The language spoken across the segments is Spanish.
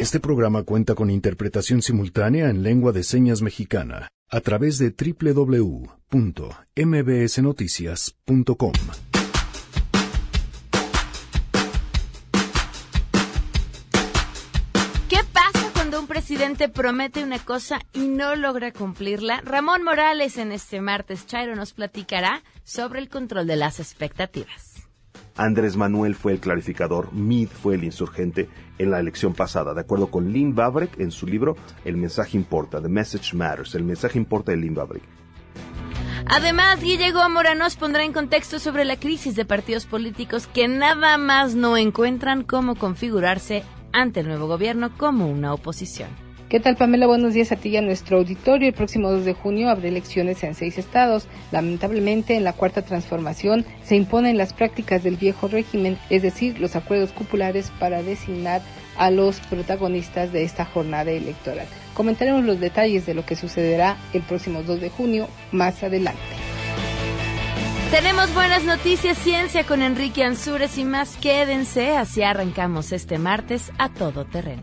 Este programa cuenta con interpretación simultánea en lengua de señas mexicana a través de www.mbsnoticias.com. ¿Qué pasa cuando un presidente promete una cosa y no logra cumplirla? Ramón Morales en este martes Chairo nos platicará sobre el control de las expectativas. Andrés Manuel fue el clarificador, Meade fue el insurgente en la elección pasada. De acuerdo con Lynn Babrek en su libro El mensaje importa, The Message Matters, el mensaje importa de Lynn Babrek. Además, Guille Gómora nos pondrá en contexto sobre la crisis de partidos políticos que nada más no encuentran cómo configurarse ante el nuevo gobierno como una oposición. ¿Qué tal, Pamela? Buenos días a ti y a nuestro auditorio. El próximo 2 de junio habrá elecciones en seis estados. Lamentablemente, en la cuarta transformación se imponen las prácticas del viejo régimen, es decir, los acuerdos cupulares para designar a los protagonistas de esta jornada electoral. Comentaremos los detalles de lo que sucederá el próximo 2 de junio más adelante. Tenemos buenas noticias, ciencia con Enrique Ansures y más. Quédense, así arrancamos este martes a todo terreno.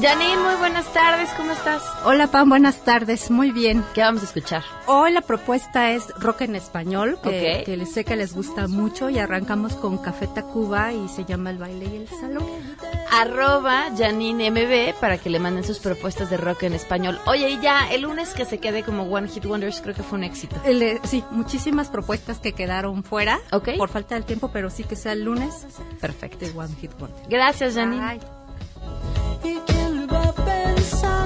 Janine, muy buenas tardes, ¿cómo estás? Hola Pam, buenas tardes, muy bien. ¿Qué vamos a escuchar? Hoy la propuesta es rock en español, que, que les sé que les gusta mucho y arrancamos con Café Tacuba y se llama El Baile y el Salón. Arroba Janine MB para que le manden sus propuestas de rock en español. Oye, y ya el lunes que se quede como One Hit Wonders creo que fue un éxito. El, sí, muchísimas propuestas que quedaron fuera por falta del tiempo, pero sí que sea el lunes Perfecto. de One Hit Wonder. Gracias, Janine. Bye. So.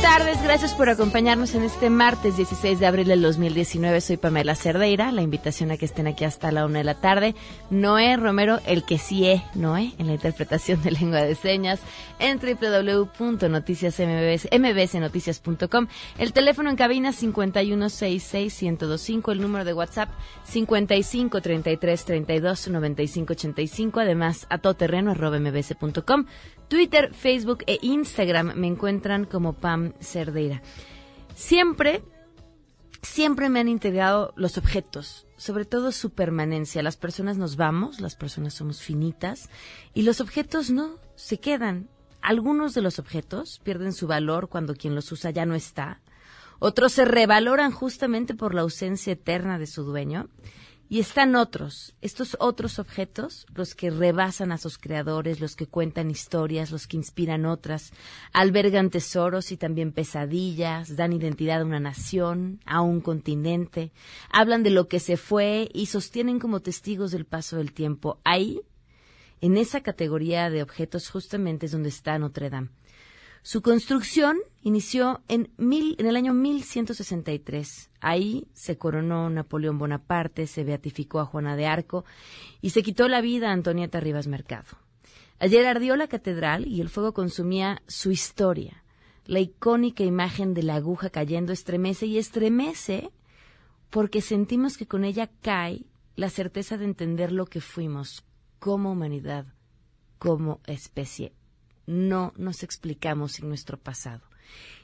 Tardes, gracias por acompañarnos en este martes 16 de abril del 2019. Soy Pamela Cerdeira, la invitación a que estén aquí hasta la una de la tarde. Noé Romero, el que sí es Noé, en la interpretación de lengua de señas, en www.noticiasmbsnoticias.com. El teléfono en cabina 5166125, el número de WhatsApp 5533329585, además a. Twitter, Facebook e Instagram me encuentran como Pam Cerdeira. Siempre, siempre me han integrado los objetos, sobre todo su permanencia. Las personas nos vamos, las personas somos finitas y los objetos no, se quedan. Algunos de los objetos pierden su valor cuando quien los usa ya no está. Otros se revaloran justamente por la ausencia eterna de su dueño. Y están otros, estos otros objetos, los que rebasan a sus creadores, los que cuentan historias, los que inspiran otras, albergan tesoros y también pesadillas, dan identidad a una nación, a un continente, hablan de lo que se fue y sostienen como testigos del paso del tiempo. Ahí, en esa categoría de objetos, justamente es donde está Notre Dame. Su construcción inició en, mil, en el año 1163. Ahí se coronó Napoleón Bonaparte, se beatificó a Juana de Arco y se quitó la vida a Antonieta Rivas Mercado. Ayer ardió la catedral y el fuego consumía su historia. La icónica imagen de la aguja cayendo estremece y estremece porque sentimos que con ella cae la certeza de entender lo que fuimos como humanidad, como especie no nos explicamos sin nuestro pasado.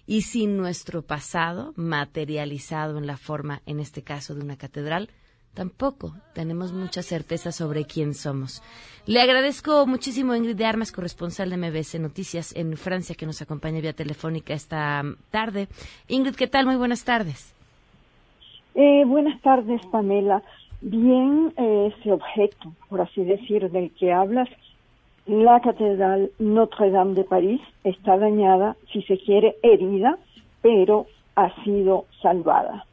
Y sin nuestro pasado, materializado en la forma, en este caso, de una catedral, tampoco tenemos mucha certeza sobre quién somos. Le agradezco muchísimo a Ingrid de Armas, corresponsal de MBS Noticias en Francia, que nos acompaña vía telefónica esta tarde. Ingrid, ¿qué tal? Muy buenas tardes. Eh, buenas tardes, Pamela. Bien, eh, ese objeto, por así decir, del que hablas, la Catedral Notre Dame de París está dañada, si se quiere, herida, pero ha sido salvada.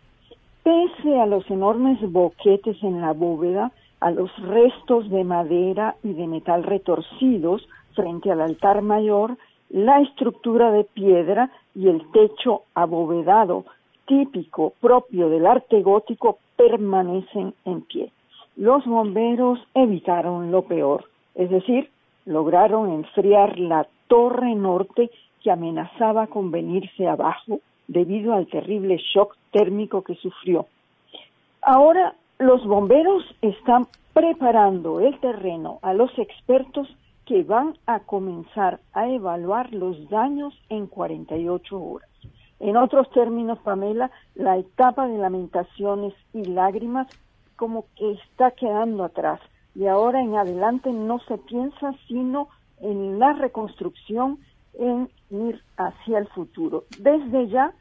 Pese a los enormes boquetes en la bóveda, a los restos de madera y de metal retorcidos frente al altar mayor, la estructura de piedra y el techo abovedado típico propio del arte gótico permanecen en pie. los bomberos evitaron lo peor, es decir, lograron enfriar la torre norte que amenazaba con venirse abajo debido al terrible shock térmico que sufrió. Ahora los bomberos están preparando el terreno a los expertos que van a comenzar a evaluar los daños en 48 horas. En otros términos, Pamela, la etapa de lamentaciones y lágrimas como que está quedando atrás y ahora en adelante no se piensa sino en la reconstrucción, en ir hacia el futuro. Desde ya,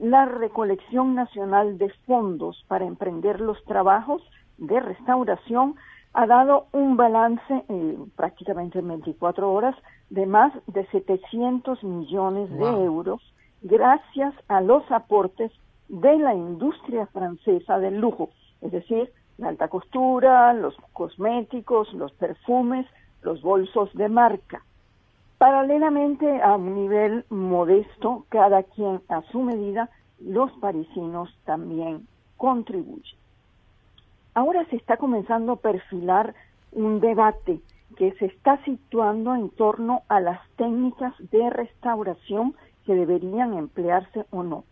la recolección nacional de fondos para emprender los trabajos de restauración ha dado un balance eh, prácticamente en 24 horas de más de 700 millones de euros gracias a los aportes de la industria francesa del lujo, es decir, la alta costura, los cosméticos, los perfumes, los bolsos de marca. Paralelamente a un nivel modesto, cada quien a su medida, los parisinos también contribuyen. Ahora se está comenzando a perfilar un debate que se está situando en torno a las técnicas de restauración que deberían emplearse o no.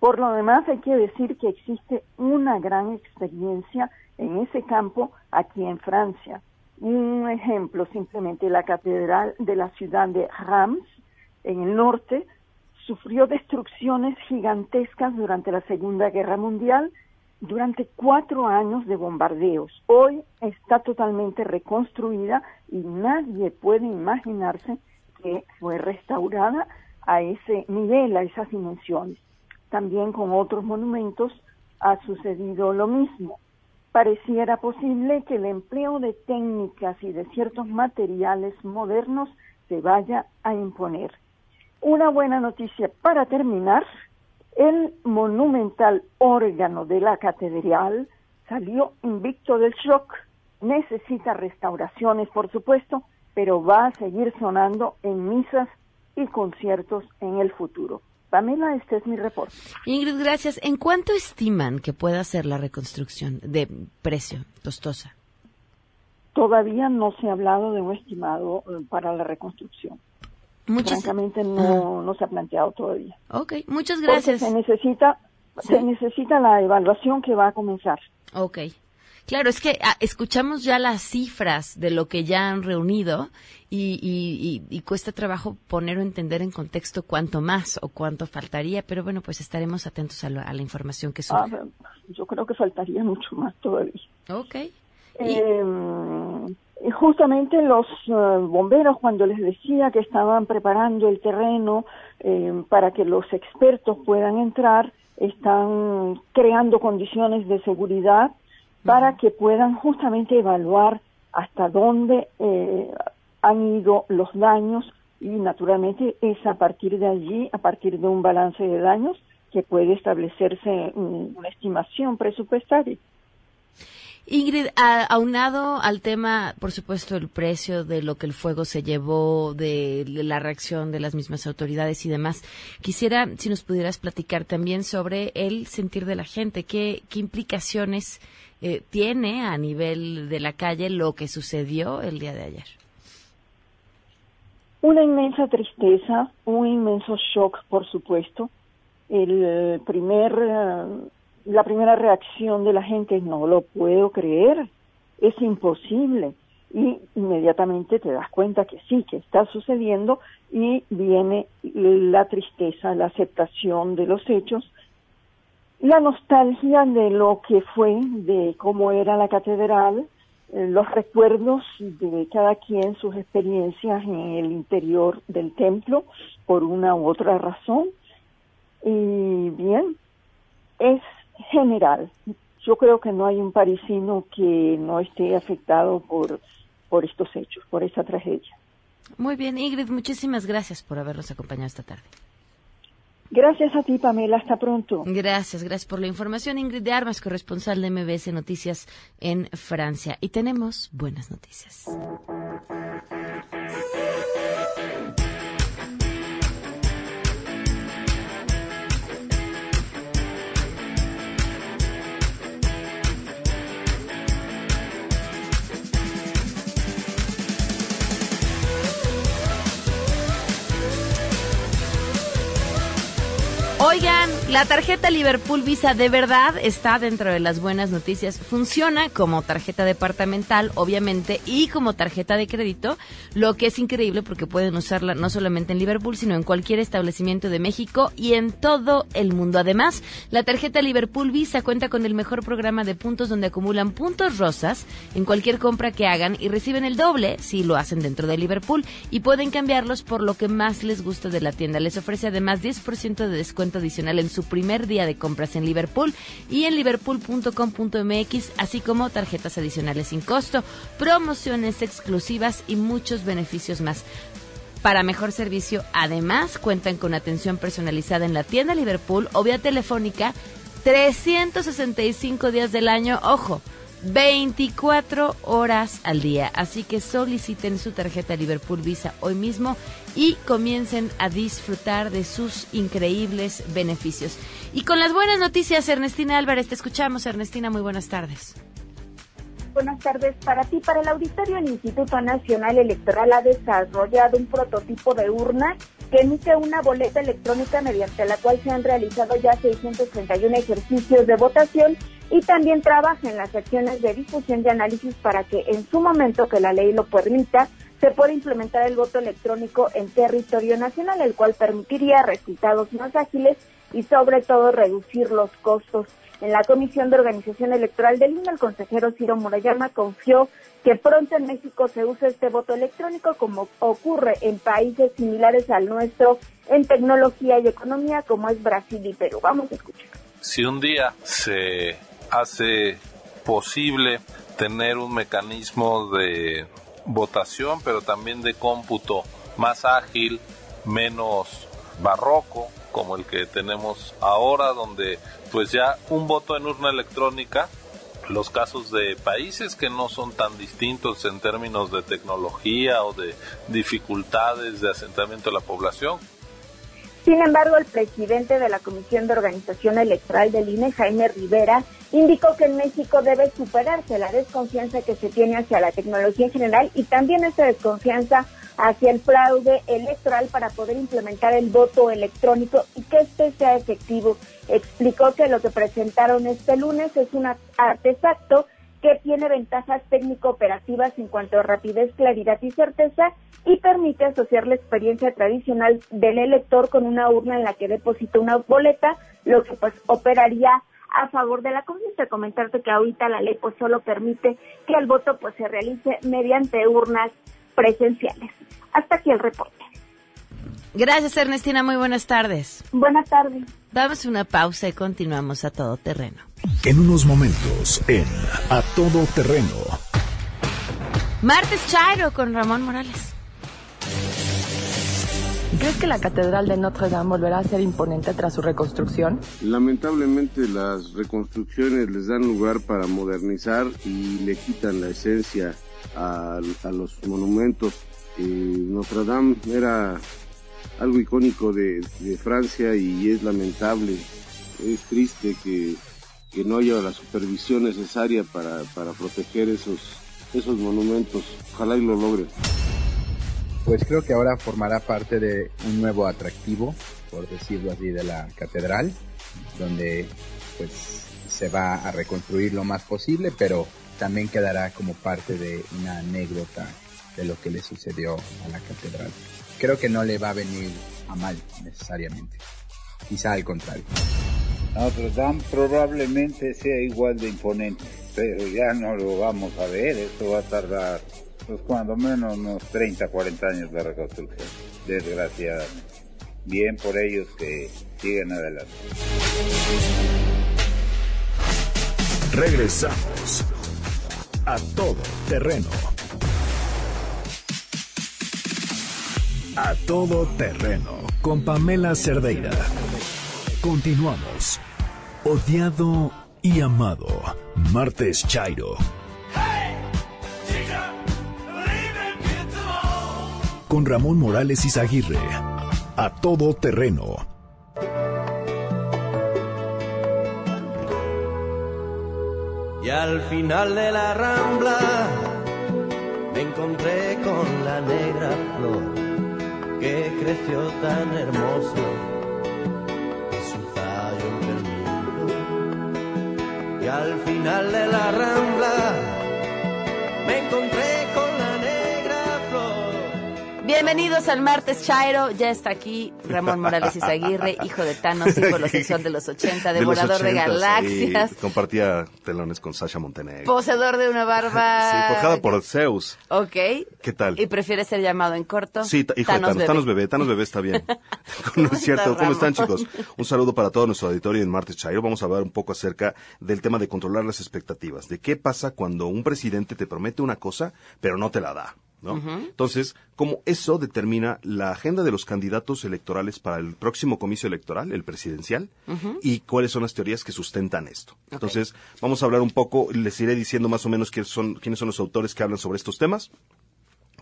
Por lo demás, hay que decir que existe una gran experiencia en ese campo aquí en Francia. Un ejemplo, simplemente la catedral de la ciudad de Reims, en el norte, sufrió destrucciones gigantescas durante la Segunda Guerra Mundial durante cuatro años de bombardeos. Hoy está totalmente reconstruida y nadie puede imaginarse que fue restaurada a ese nivel, a esas dimensiones. También con otros monumentos ha sucedido lo mismo. Pareciera posible que el empleo de técnicas y de ciertos materiales modernos se vaya a imponer. Una buena noticia para terminar el monumental órgano de la catedral salió invicto del shock. Necesita restauraciones, por supuesto, pero va a seguir sonando en misas y conciertos en el futuro. Pamela, este es mi reporte. Ingrid, gracias. ¿En cuánto estiman que pueda ser la reconstrucción de precio costosa? Todavía no se ha hablado de un estimado eh, para la reconstrucción. Muchas, Francamente no, no se ha planteado todavía. ok, muchas Porque gracias. se necesita, se necesita la evaluación que va a comenzar. Ok. Claro, es que ah, escuchamos ya las cifras de lo que ya han reunido y, y- y- y cuesta trabajo poner o entender en contexto cuánto más o cuánto faltaría, pero bueno, pues estaremos atentos a, lo- a la información que Ah, surja. yo creo que faltaría mucho más todavía. Ok. Eh, y justamente los eh, bomberos, cuando les decía que estaban preparando el terreno eh, para que los expertos puedan entrar, están creando condiciones de seguridad para que puedan justamente evaluar hasta dónde eh, han ido los daños y naturalmente es a partir de allí, a partir de un balance de daños, que puede establecerse una estimación presupuestaria. Ingrid, aunado al tema, por supuesto, el precio de lo que el fuego se llevó, de la reacción de las mismas autoridades y demás, quisiera si nos pudieras platicar también sobre el sentir de la gente, qué, qué implicaciones eh, tiene a nivel de la calle lo que sucedió el día de ayer. Una inmensa tristeza, un inmenso shock, por supuesto. El eh, primer, eh, la primera reacción de la gente es no lo puedo creer, es imposible. Y inmediatamente te das cuenta que sí, que está sucediendo y viene la tristeza, la aceptación de los hechos, la nostalgia de lo que fue, de cómo era la catedral, eh, los recuerdos de cada quien, sus experiencias en el interior del templo, por una u otra razón. Y bien, es general. Yo creo que no hay un parisino que no esté afectado por, por estos hechos, por esta tragedia. Muy bien, Ingrid, muchísimas gracias por habernos acompañado esta tarde. Gracias a ti, Pamela. Hasta pronto. Gracias, gracias por la información. Ingrid de Armas, corresponsal de MBS Noticias en Francia. Y tenemos buenas noticias. Oigan, la tarjeta Liverpool Visa de verdad está dentro de las buenas noticias. Funciona como tarjeta departamental, obviamente, y como tarjeta de crédito, lo que es increíble porque pueden usarla no solamente en Liverpool, sino en cualquier establecimiento de México y en todo el mundo. Además, la tarjeta Liverpool Visa cuenta con el mejor programa de puntos donde acumulan puntos rosas en cualquier compra que hagan y reciben el doble si lo hacen dentro de Liverpool y pueden cambiarlos por lo que más les gusta de la tienda. Les ofrece además 10% de descuento adicional en su primer día de compras en Liverpool y en liverpool.com.mx, así como tarjetas adicionales sin costo, promociones exclusivas y muchos beneficios más. Para mejor servicio, además, cuentan con atención personalizada en la tienda Liverpool o vía telefónica 365 días del año. Ojo, 24 horas al día. Así que soliciten su tarjeta Liverpool Visa hoy mismo y comiencen a disfrutar de sus increíbles beneficios. Y con las buenas noticias, Ernestina Álvarez, te escuchamos. Ernestina, muy buenas tardes. Buenas tardes para ti. Para el auditorio, el Instituto Nacional Electoral ha desarrollado un prototipo de urna que emite una boleta electrónica mediante la cual se han realizado ya 631 ejercicios de votación y también trabaja en las secciones de difusión y análisis para que en su momento que la ley lo permita se pueda implementar el voto electrónico en territorio nacional, el cual permitiría resultados más ágiles y sobre todo reducir los costos. En la Comisión de Organización Electoral del INE, el consejero Ciro Murayama confió que pronto en México se use este voto electrónico como ocurre en países similares al nuestro en tecnología y economía como es Brasil y Perú. Vamos a escuchar. Si un día se hace posible tener un mecanismo de votación, pero también de cómputo más ágil, menos barroco, como el que tenemos ahora, donde pues ya un voto en urna electrónica, los casos de países que no son tan distintos en términos de tecnología o de dificultades de asentamiento de la población, Sin embargo, el presidente de la Comisión de Organización Electoral del INE, Jaime Rivera, indicó que en México debe superarse la desconfianza que se tiene hacia la tecnología en general y también esa desconfianza hacia el fraude electoral para poder implementar el voto electrónico y que este sea efectivo. Explicó que lo que presentaron este lunes es un artefacto que tiene ventajas técnico-operativas en cuanto a rapidez, claridad y certeza y permite asociar la experiencia tradicional del elector con una urna en la que deposita una boleta, lo que pues operaría a favor de la consulta. Comentarte que ahorita la ley pues solo permite que el voto pues se realice mediante urnas presenciales. Hasta aquí el reporte. Gracias, Ernestina. Muy buenas tardes. Buenas tardes. Damos una pausa y continuamos a todo terreno. En unos momentos, en A Todo Terreno. Martes Chairo con Ramón Morales. ¿Crees que la Catedral de Notre Dame volverá a ser imponente tras su reconstrucción? Lamentablemente las reconstrucciones les dan lugar para modernizar y le quitan la esencia a, a los monumentos. Eh, Notre Dame era algo icónico de, Francia y es lamentable, es triste que, no haya la supervisión necesaria para, para proteger esos, esos monumentos. Ojalá y lo logren. Pues creo que ahora formará parte de un nuevo atractivo, por decirlo así, de la catedral, donde pues se va a reconstruir lo más posible, pero también quedará como parte de una anécdota de lo que le sucedió a la catedral. Creo que no le va a venir a mal necesariamente, quizá al contrario. Notre Dame probablemente sea igual de imponente, pero ya no lo vamos a ver, esto va a tardar pues cuando menos unos 30, 40 años de reconstrucción, desgraciadamente. Bien por ellos que sigan adelante. Regresamos a Todo Terreno. A Todo Terreno con Pamela Cerdeira. Continuamos. Odiado y amado. Martes Chairo. Con Ramón Morales Izaguirre. A Todo Terreno. Y al final de la rambla me encontré con la negra flor que creció tan hermoso que su tallo perdido y al final de la rambla me encontré con Bienvenidos al martes Chairo, ya está aquí Ramón Morales Izaguirre, hijo de Thanos, símbolo sexual de los 80, devorador de, 80, galaxias, sí. compartía telones con Sasha Montenegro. poseedor de una barba... Sí, forjada por Zeus. Ok. ¿Qué tal? ¿Y prefiere ser llamado en corto? Sí, hijo Thanos de Thanos, Thanos bebé, Thanos bebé está bien. no es cierto. ¿Cómo están, chicos? Un saludo para todo nuestro auditorio en Martes Chairo. Vamos a hablar un poco acerca del tema de controlar las expectativas. De qué pasa cuando un presidente te promete una cosa, pero no te la da. Entonces, cómo eso determina la agenda de los candidatos electorales para el próximo comicio electoral, el presidencial, y cuáles son las teorías que sustentan esto. Entonces, vamos a hablar un poco, les iré diciendo más o menos quiénes son, quiénes son los autores que hablan sobre estos temas.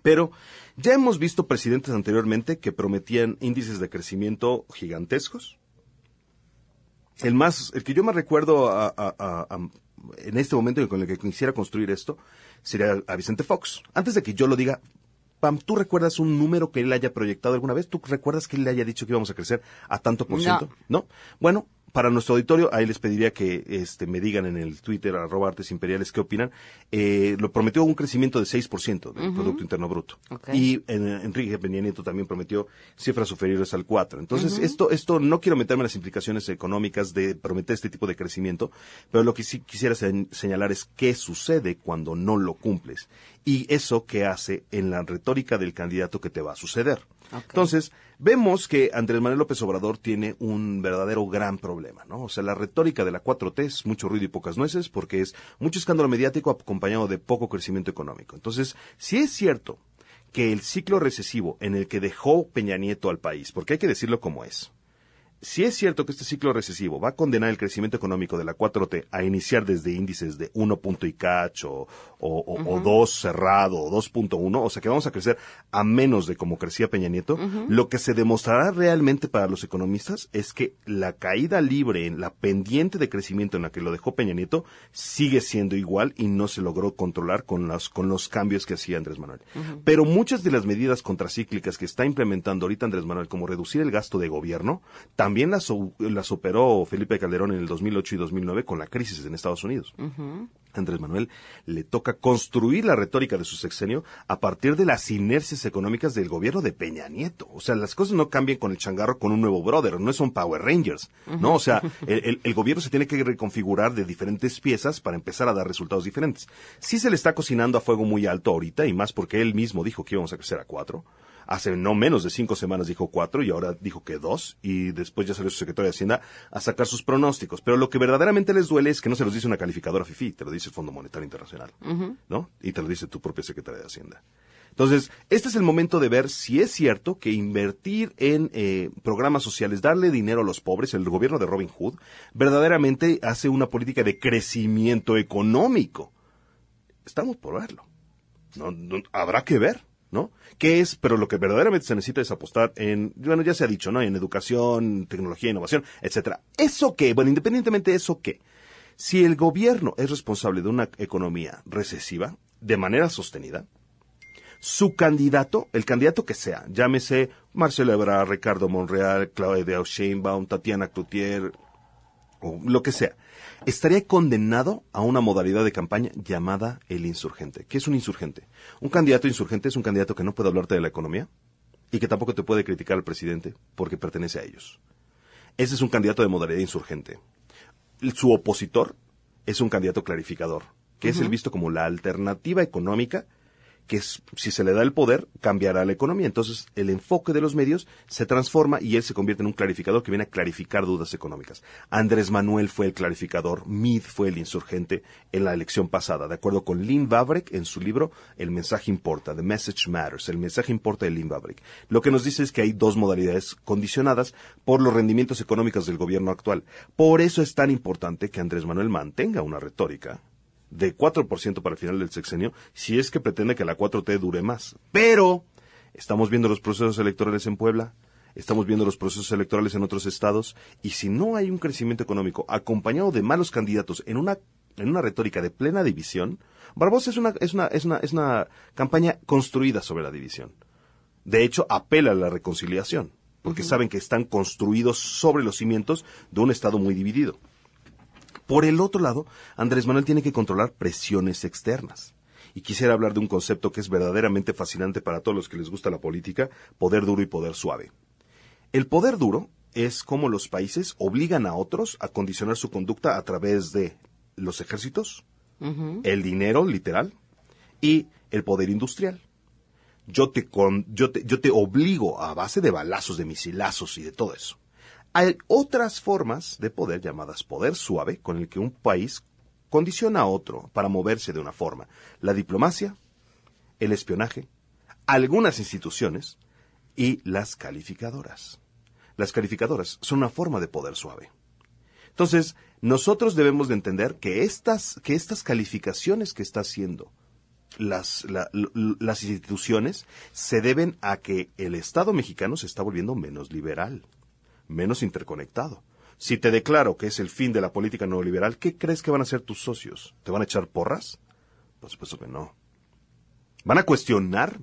Pero ya hemos visto presidentes anteriormente que prometían índices de crecimiento gigantescos. El más, el que yo más recuerdo a- a- a- a- en este momento y con el que quisiera construir esto sería a Vicente Fox. Antes de que yo lo diga, Pam, ¿tú recuerdas un número que él haya proyectado alguna vez? ¿Tú recuerdas que él le haya dicho que íbamos a crecer a tanto por No. ciento? ¿No? Bueno, para nuestro auditorio, ahí les pediría que este, me digan en el Twitter, arroba artes imperiales, qué opinan. Eh, lo prometió un crecimiento de 6% del Ujú. Producto Interno Bruto. Y en- Enrique Peña Nieto también prometió cifras superiores al 4. Entonces, esto, esto no quiero meterme en las implicaciones económicas de prometer este tipo de crecimiento, pero lo que sí quisiera se- señalar es qué sucede cuando no lo cumples. Y eso que hace en la retórica del candidato que te va a suceder. Entonces, vemos que Andrés Manuel López Obrador tiene un verdadero gran problema, ¿no? O sea, la retórica de la 4T es mucho ruido y pocas nueces porque es mucho escándalo mediático acompañado de poco crecimiento económico. Entonces, si es cierto que el ciclo recesivo en el que dejó Peña Nieto al país, porque hay que decirlo como es, si es cierto que este ciclo recesivo va a condenar el crecimiento económico de la 4T a iniciar desde índices de 1 punto y cacho o, o, o Ujú. 2 cerrado o 2.1, o sea que vamos a crecer a menos de como crecía Peña Nieto, lo que se demostrará realmente para los economistas es que la caída libre en la pendiente de crecimiento en la que lo dejó Peña Nieto sigue siendo igual y no se logró controlar con los, con los cambios que hacía Andrés Manuel. Pero muchas de las medidas contracíclicas que está implementando ahorita Andrés Manuel, como reducir el gasto de gobierno, también las, o- las operó Felipe Calderón en el 2008 y 2009 con la crisis en Estados Unidos. Andrés Manuel le toca construir la retórica de su sexenio a partir de las inercias económicas del gobierno de Peña Nieto. O sea, las cosas no cambian con el changarro con un nuevo brother, no son Power Rangers, ¿no? O sea, el, el- el gobierno se tiene que reconfigurar de diferentes piezas para empezar a dar resultados diferentes. Sí se le está cocinando a fuego muy alto ahorita, y más porque él mismo dijo que íbamos a crecer a cuatro. Hace no menos de cinco semanas dijo cuatro y ahora dijo que dos y después ya salió su secretario de Hacienda a sacar sus pronósticos. Pero lo que verdaderamente les duele es que no se los dice una calificadora FIFI, te lo dice el Fondo Monetario Internacional. ¿no? Y te lo dice tu propia secretaria de Hacienda. Entonces, este es el momento de ver si es cierto que invertir en eh, programas sociales, darle dinero a los pobres, el gobierno de Robin Hood, verdaderamente hace una política de crecimiento económico. Estamos por verlo. No, no- habrá que ver, ¿no? ¿Qué es? Pero lo que verdaderamente se necesita es apostar en, bueno, ya se ha dicho, ¿no? En educación, tecnología, innovación, etcétera. ¿Eso qué? Bueno, independientemente de eso qué. Si el gobierno es responsable de una economía recesiva, de manera sostenida, su candidato, el candidato que sea, llámese Marcelo Ebrard, Ricardo Monreal, Claudia Sheinbaum, Tatiana Cloutier, o lo que sea, estaría condenado a una modalidad de campaña llamada el insurgente. ¿Qué es un insurgente? Un candidato insurgente es un candidato que no puede hablarte de la economía y que tampoco te puede criticar al presidente porque pertenece a ellos. Ese es un candidato de modalidad insurgente. Su opositor es un candidato clarificador, que es el visto como la alternativa económica que si se le da el poder, cambiará la economía. Entonces, el enfoque de los medios se transforma y él se convierte en un clarificador que viene a clarificar dudas económicas. Andrés Manuel fue el clarificador, Meade fue el insurgente en la elección pasada, de acuerdo con Lynn Vavreck en su libro El mensaje importa, The Message Matters, el mensaje importa de Lynn Vavreck. Lo que nos dice es que hay dos modalidades condicionadas por los rendimientos económicos del gobierno actual. Por eso es tan importante que Andrés Manuel mantenga una retórica de 4% para el final del sexenio, si es que pretende que la 4T dure más. Pero estamos viendo los procesos electorales en Puebla, estamos viendo los procesos electorales en otros estados, y si no hay un crecimiento económico acompañado de malos candidatos en una, en una retórica de plena división, Barbosa es una, es una, es una, es una campaña construida sobre la división. De hecho, apela a la reconciliación, porque saben que están construidos sobre los cimientos de un estado muy dividido. Por el otro lado, Andrés Manuel tiene que controlar presiones externas. Y quisiera hablar de un concepto que es verdaderamente fascinante para todos los que les gusta la política, poder duro y poder suave. El poder duro es como los países obligan a otros a condicionar su conducta a través de los ejércitos, el dinero literal y el poder industrial. Yo te, yo, te, yo te obligo a base de balazos, de misilazos y de todo eso. Hay otras formas de poder llamadas poder suave con el que un país condiciona a otro para moverse de una forma. La diplomacia, el espionaje, algunas instituciones y las calificadoras. Las calificadoras son una forma de poder suave. Entonces, nosotros debemos de entender que estas, que estas calificaciones que está haciendo las, las instituciones se deben a que el Estado mexicano se está volviendo menos liberal, menos interconectado. Si te declaro que es el fin de la política neoliberal, ¿qué crees que van a hacer tus socios? ¿Te van a echar porras? Por supuesto que no. Van a cuestionar,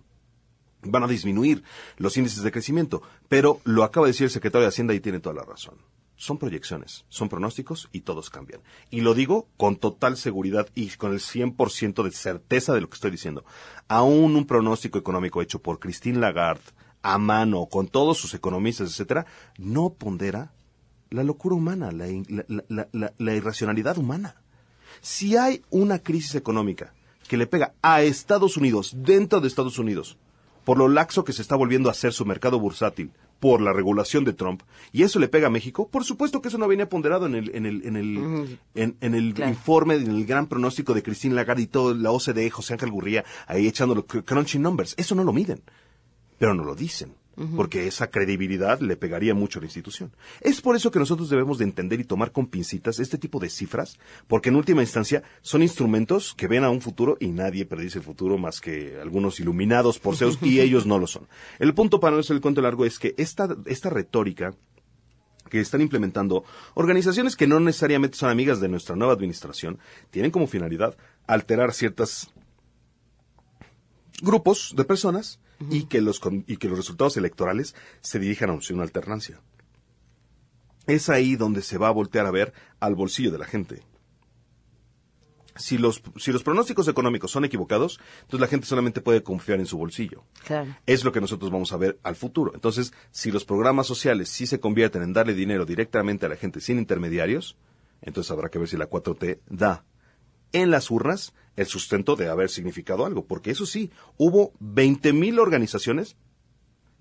van a disminuir los índices de crecimiento, pero lo acaba de decir el secretario de Hacienda y tiene toda la razón son proyecciones, son pronósticos y todos cambian. Y lo digo con total seguridad y con el 100% de certeza de lo que estoy diciendo. Aún un pronóstico económico hecho por Christine Lagarde a mano, con todos sus economistas, etcétera, no pondera la locura humana, la, la irracionalidad humana. Si hay una crisis económica que le pega a Estados Unidos, dentro de Estados Unidos, por lo laxo que se está volviendo a hacer su mercado bursátil, por la regulación de Trump, y eso le pega a México, por supuesto que eso no venía ponderado en el, en el, en el, en, el informe, en el gran pronóstico de Cristina Lagarde y todo, la OCDE, José Ángel Gurría, ahí echando los crunching numbers. Eso no lo miden, pero no lo dicen porque esa credibilidad le pegaría mucho a la institución. Es por eso que nosotros debemos de entender y tomar con pincitas este tipo de cifras, porque en última instancia son instrumentos que ven a un futuro y nadie predice el futuro más que algunos iluminados por Zeus y ellos no lo son. El punto para no el cuento largo es que esta, esta retórica que están implementando organizaciones que no necesariamente son amigas de nuestra nueva administración, tienen como finalidad alterar ciertos grupos de personas y, que los, y que los resultados electorales se dirijan a una alternancia. Es ahí donde se va a voltear a ver al bolsillo de la gente. Si los, si los pronósticos económicos son equivocados, entonces la gente solamente puede confiar en su bolsillo. Es lo que nosotros vamos a ver al futuro. Entonces, si los programas sociales sí se convierten en darle dinero directamente a la gente sin intermediarios, entonces habrá que ver si la 4T da en las urnas el sustento de haber significado algo, porque eso sí, hubo 20.000 organizaciones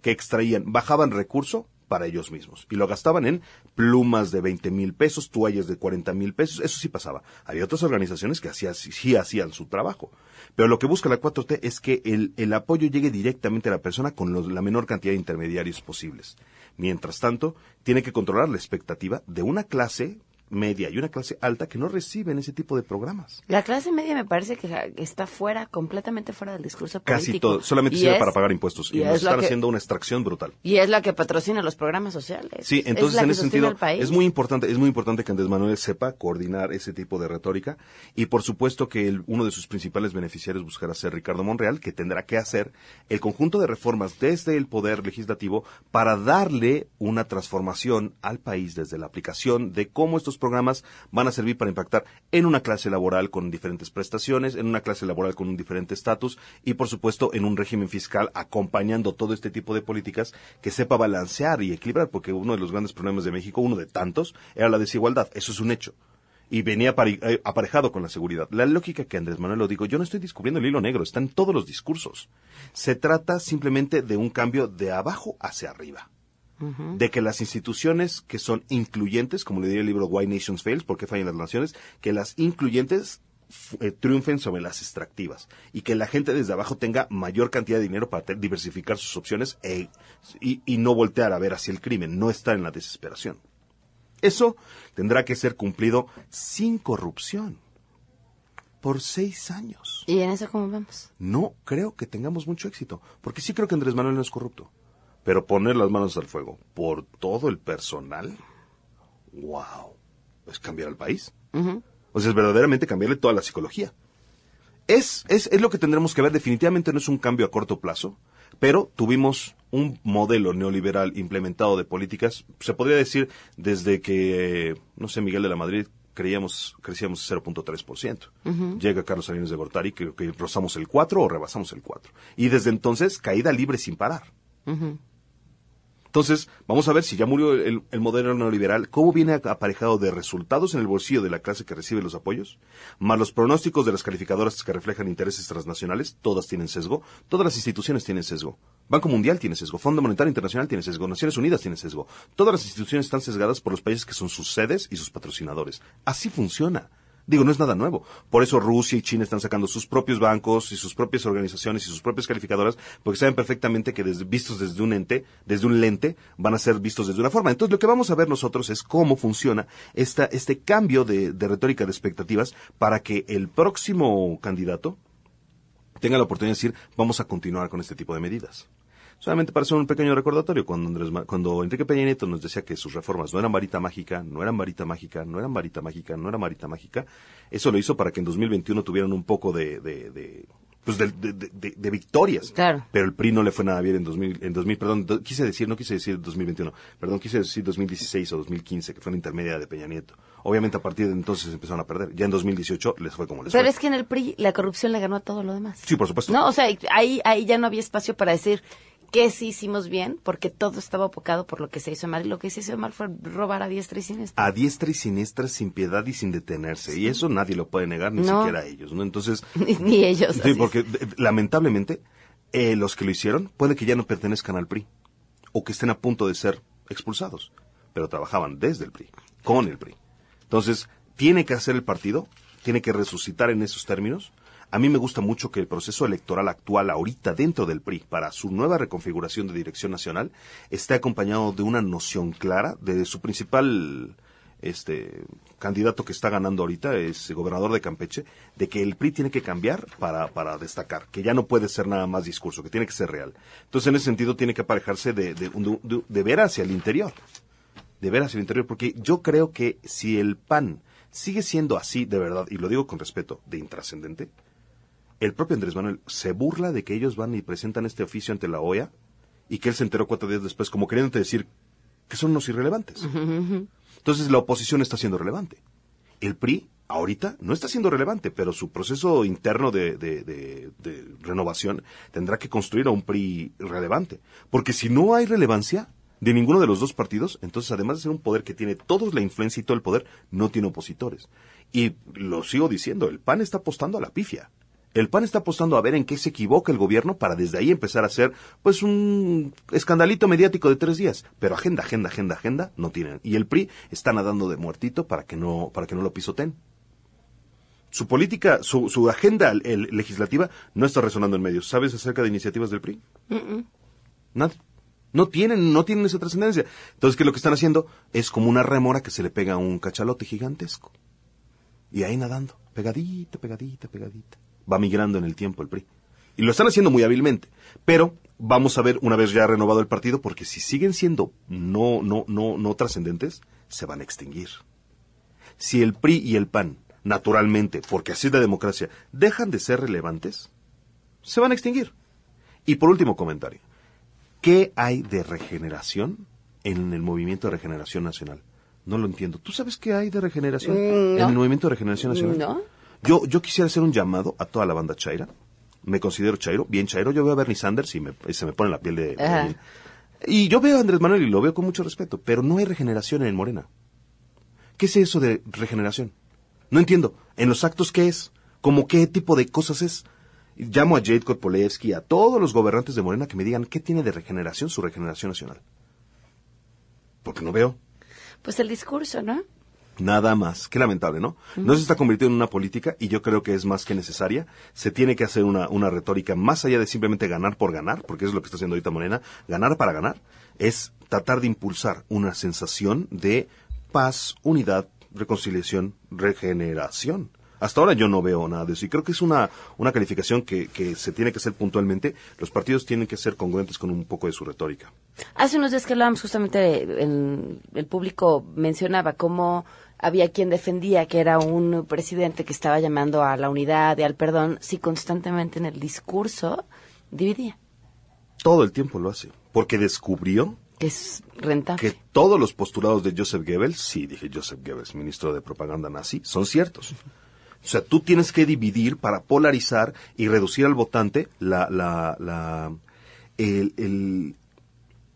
que extraían, bajaban recurso para ellos mismos y lo gastaban en plumas de 20 mil pesos, toallas de 40 mil pesos, eso sí pasaba. Había otras organizaciones que hacían, sí hacían su trabajo, pero lo que busca la 4T es que el, el apoyo llegue directamente a la persona con la menor cantidad de intermediarios posibles. Mientras tanto, tiene que controlar la expectativa de una clase media y una clase alta que no reciben ese tipo de programas. La clase media me parece que está fuera, completamente fuera del discurso político. Casi todo, solamente sirve para pagar impuestos y, nos están haciendo una extracción brutal. Y es la que patrocina los programas sociales. Sí, entonces en ese sentido es muy importante, es muy importante que Andrés Manuel sepa coordinar ese tipo de retórica y por supuesto que uno de sus principales beneficiarios buscará ser Ricardo Monreal, que tendrá que hacer el conjunto de reformas desde el poder legislativo para darle una transformación al país desde la aplicación de cómo estos programas van a servir para impactar en una clase laboral con diferentes prestaciones, en una clase laboral con un diferente estatus y, por supuesto, en un régimen fiscal acompañando todo este tipo de políticas que sepa balancear y equilibrar, porque uno de los grandes problemas de México, uno de tantos, era la desigualdad. Eso es un hecho y venía eh, aparejado con la seguridad. La lógica que Andrés Manuel lo digo, yo no estoy descubriendo el hilo negro, está en todos los discursos. Se trata simplemente de un cambio de abajo hacia arriba de que las instituciones que son incluyentes, como le diría el libro Why Nations Fails, ¿por qué fallan las naciones? Que las incluyentes eh, triunfen sobre las extractivas y que la gente desde abajo tenga mayor cantidad de dinero para diversificar sus opciones e, y, y no voltear a ver hacia el crimen, no estar en la desesperación. Eso tendrá que ser cumplido sin corrupción por seis años. ¿Y en eso cómo vamos? No creo que tengamos mucho éxito, porque sí creo que Andrés Manuel no es corrupto. Pero poner las manos al fuego por todo el personal, wow, es cambiar al país. O sea, es verdaderamente cambiarle toda la psicología. Es, es, es lo que tendremos que ver. Definitivamente no es un cambio a corto plazo, pero tuvimos un modelo neoliberal implementado de políticas, se podría decir desde que, no sé, Miguel de la Madrid creíamos, crecíamos 0.3%. Llega Carlos Salinas de Gortari, creo que rozamos el 4 o rebasamos el 4. Y desde entonces, caída libre sin parar. Entonces, vamos a ver si ya murió el, modelo neoliberal, cómo viene aparejado de resultados en el bolsillo de la clase que recibe los apoyos, más los pronósticos de las calificadoras que reflejan intereses transnacionales, todas tienen sesgo, todas las instituciones tienen sesgo. Banco Mundial tiene sesgo, Fondo Monetario Internacional tiene sesgo, Naciones Unidas tiene sesgo. Todas las instituciones están sesgadas por los países que son sus sedes y sus patrocinadores. Así funciona. Digo, no es nada nuevo. Por eso Rusia y China están sacando sus propios bancos y sus propias organizaciones y sus propias calificadoras, porque saben perfectamente que vistos desde un ente, desde un lente, van a ser vistos desde una forma. Entonces, lo que vamos a ver nosotros es cómo funciona esta, este cambio de, de retórica de expectativas para que el próximo candidato tenga la oportunidad de decir, vamos a continuar con este tipo de medidas. Solamente para hacer un pequeño recordatorio, cuando, Andrés, cuando Enrique Peña Nieto nos decía que sus reformas no eran varita mágica, no eran varita mágica, no eran varita mágica, no eran varita mágica, eso lo hizo para que en 2021 tuvieran un poco de, de, de pues de, de, victorias. Claro. Pero el PRI no le fue nada bien en 2000, en 2000, perdón, quise decir, no quise decir 2021, perdón, quise decir 2016 o 2015, que fue la intermedia de Peña Nieto. Obviamente a partir de entonces empezaron a perder. Ya en 2018 les fue como les Pero es que en el PRI la corrupción le ganó a todo lo demás. Sí, por supuesto. No, o sea, ahí, ahí ya no había espacio para decir, qué sí hicimos bien, porque todo estaba apocado por lo que se hizo mal. Y lo que se hizo mal fue robar a diestra y siniestra. A diestra y siniestra, sin piedad y sin detenerse. Y eso nadie lo puede negar, ni siquiera ellos, ¿no? Entonces... ni, ellos. Sí, porque lamentablemente eh, los que lo hicieron puede que ya no pertenezcan al PRI o que estén a punto de ser expulsados, pero trabajaban desde el PRI, con el PRI. Entonces, tiene que hacer el partido, tiene que resucitar en esos términos, a mí me gusta mucho que el proceso electoral actual ahorita dentro del PRI para su nueva reconfiguración de dirección nacional esté acompañado de una noción clara de su principal este candidato que está ganando ahorita es gobernador de Campeche, de que el PRI tiene que cambiar para, destacar, que ya no puede ser nada más discurso, que tiene que ser real. Entonces, en ese sentido, tiene que aparejarse de, de ver hacia el interior, de ver hacia el interior, porque yo creo que si el PAN sigue siendo así de verdad, y lo digo con respeto, de intrascendente, el propio Andrés Manuel se burla de que ellos van y presentan este oficio ante la OEA y que él se enteró cuatro días después, como queriendo decir que son unos irrelevantes. Entonces la oposición está siendo relevante. El PRI ahorita no está siendo relevante, pero su proceso interno de, de, renovación tendrá que construir a un PRI relevante. Porque si no hay relevancia de ninguno de los dos partidos, entonces además de ser un poder que tiene toda la influencia y todo el poder, no tiene opositores. Y lo sigo diciendo, el PAN está apostando a la pifia. El PAN está apostando a ver en qué se equivoca el gobierno para desde ahí empezar a hacer, pues, un escandalito mediático de tres días. Pero agenda, agenda, agenda, agenda no tienen. Y el PRI está nadando de muertito para que no, para que no lo pisoten. Su política, su, su agenda legislativa no está resonando en medios. ¿Sabes acerca de iniciativas del PRI? Nada. No tienen, no tienen esa trascendencia. Entonces, ¿qué lo que están haciendo? Es como una remora que se le pega a un cachalote gigantesco. Y ahí nadando, pegadita, pegadita, pegadita va migrando en el tiempo el PRI. Y lo están haciendo muy hábilmente. Pero vamos a ver una vez ya renovado el partido, porque si siguen siendo no, no, no, no trascendentes, se van a extinguir. Si el PRI y el PAN, naturalmente, porque así es la democracia, dejan de ser relevantes, se van a extinguir. Y por último comentario, ¿qué hay de regeneración en el movimiento de regeneración nacional? No lo entiendo. ¿Tú sabes qué hay de regeneración mm, en el movimiento de regeneración nacional? No. Yo, yo quisiera hacer un llamado a toda la banda Chaira. Me considero Chairo, bien Chairo. Yo veo a Bernie Sanders y, me, se me pone la piel de... y yo veo a Andrés Manuel y lo veo con mucho respeto, pero no hay regeneración en Morena. ¿Qué es eso de regeneración? No entiendo. ¿En los actos qué es? ¿Cómo qué tipo de cosas es? Llamo a Jade Korpolevsky, a todos los gobernantes de Morena que me digan qué tiene de regeneración su regeneración nacional. Porque no veo. Pues el discurso, ¿no? Nada más. Qué lamentable, ¿no? No se está convirtiendo en una política y yo creo que es más que necesaria. Se tiene que hacer una, una retórica más allá de simplemente ganar por ganar, porque es lo que está haciendo ahorita Morena. Ganar para ganar es tratar de impulsar una sensación de paz, unidad, reconciliación, regeneración. Hasta ahora yo no veo nada de eso y creo que es una, una calificación que, que se tiene que hacer puntualmente. Los partidos tienen que ser congruentes con un poco de su retórica. Hace unos días que hablábamos justamente, el público mencionaba cómo había quien defendía que era un presidente que estaba llamando a la unidad y al perdón, si constantemente en el discurso dividía. Todo el tiempo lo hace, porque descubrió Que es rentable. Que todos los postulados de Joseph Goebbels, sí, dije Joseph Goebbels, ministro de propaganda nazi, son ciertos. O sea, tú tienes que dividir para polarizar y reducir al votante la, la, la, el, el,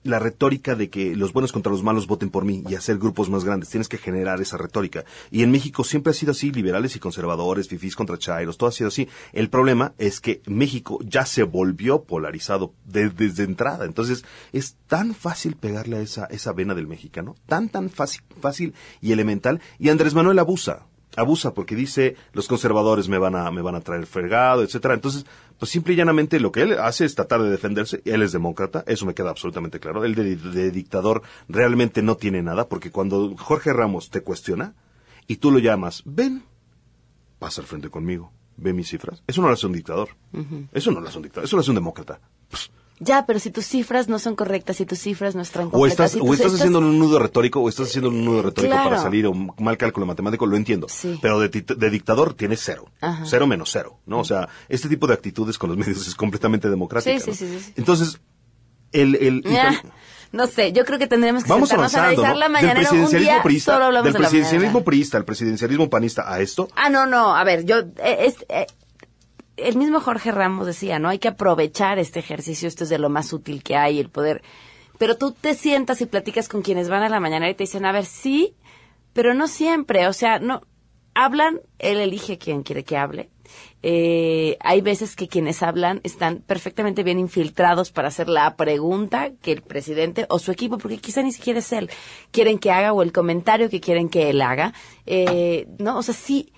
la retórica de que los buenos contra los malos voten por mí y hacer grupos más grandes. Tienes que generar esa retórica. Y en México siempre ha sido así, liberales y conservadores, fifís contra chairos, todo ha sido así. El problema es que México ya se volvió polarizado desde entrada. Entonces, es tan fácil pegarle a esa, esa vena del mexicano, tan, tan fácil, fácil y elemental. Y Andrés Manuel abusa abusa porque dice los conservadores me van a me van a traer fregado, etcétera. Entonces, pues simple y llanamente lo que él hace es tratar de defenderse. Él es demócrata, eso me queda absolutamente claro. Él de, dictador realmente no tiene nada porque cuando Jorge Ramos te cuestiona y tú lo llamas, ven, pasa al frente conmigo, ve mis cifras. Eso no lo hace un dictador. Eso no lo hace un dictador. Eso lo hace un demócrata. Pues, ya, pero si tus cifras no son correctas, si tus cifras no están correctas. O estás, o estás, haciendo un nudo retórico, o estás haciendo un nudo retórico para salir, o un mal cálculo matemático, lo entiendo. Pero de, dictador tienes cero. Cero menos cero, ¿no? O sea, este tipo de actitudes con los medios es completamente democrático. Sí, sí, sí, Entonces, el... el no sé, yo creo que tendremos que Vamos avanzando, a la mañana. Del presidencialismo priista, del presidencialismo priista, al presidencialismo panista, a esto. Ah, no, no, a ver, yo, eh, es, eh, el mismo Jorge Ramos decía, ¿no? Hay que aprovechar este ejercicio, esto es de lo más útil que hay, el poder. Pero tú te sientas y platicas con quienes van a la mañana y te dicen, a ver, sí, pero no siempre, o sea, no, hablan, él elige quien quiere que hable. Eh, hay veces que quienes hablan están perfectamente bien infiltrados para hacer la pregunta que el presidente o su equipo, porque quizá ni siquiera es él, quieren que haga o el comentario que quieren que él haga. Eh, no, o sea, sí,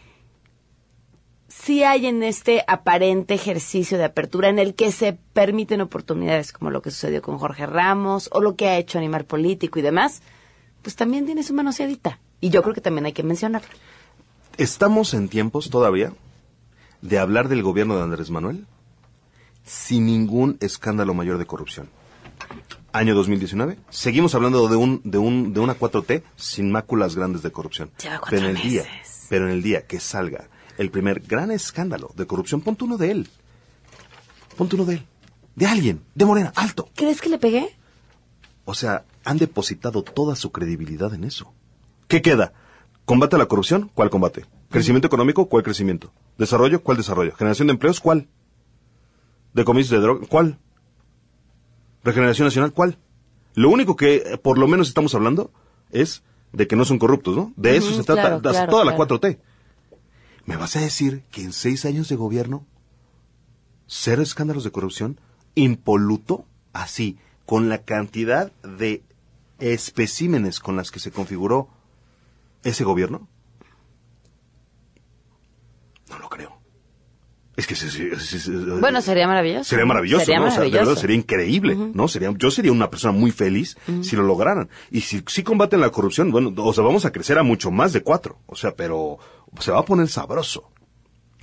sí hay en este aparente ejercicio de apertura en el que se permiten oportunidades como lo que sucedió con Jorge Ramos o lo que ha hecho Animal Político y demás, pues también tiene su manoseadita. Y yo creo que también hay que mencionarlo. Estamos en tiempos todavía de hablar del gobierno de Andrés Manuel sin ningún escándalo mayor de corrupción. Año 2019, seguimos hablando de un de un de una 4T sin máculas grandes de corrupción. pero en el día, pero en el día que salga el primer gran escándalo de corrupción, ponte uno de él. Ponte uno de él. De alguien, de Morena, alto. ¿Crees que le pegué? O sea, han depositado toda su credibilidad en eso. ¿Qué queda? ¿Combate a la corrupción? ¿Cuál combate? ¿Crecimiento económico? ¿Cuál crecimiento? ¿Desarrollo? ¿Cuál desarrollo? ¿Generación de empleos? ¿Cuál? ¿Decomisos de droga? ¿Cuál? ¿Regeneración nacional? ¿Cuál? Lo único que eh, por lo menos estamos hablando es de que no son corruptos, ¿no? De eso se trata toda la 4T. ¿Me vas a decir que en seis años de gobierno, cero escándalos de corrupción, impoluto, así, con la cantidad de especímenes con las que se configuró ese gobierno? No lo creo. Es que bueno sería maravilloso. Sería maravilloso, sería, sería increíble no sería yo sería una persona muy feliz si lo lograran. Y si, si combaten la corrupción bueno o sea vamos a crecer a mucho más de cuatro. O sea pero se va a poner sabroso.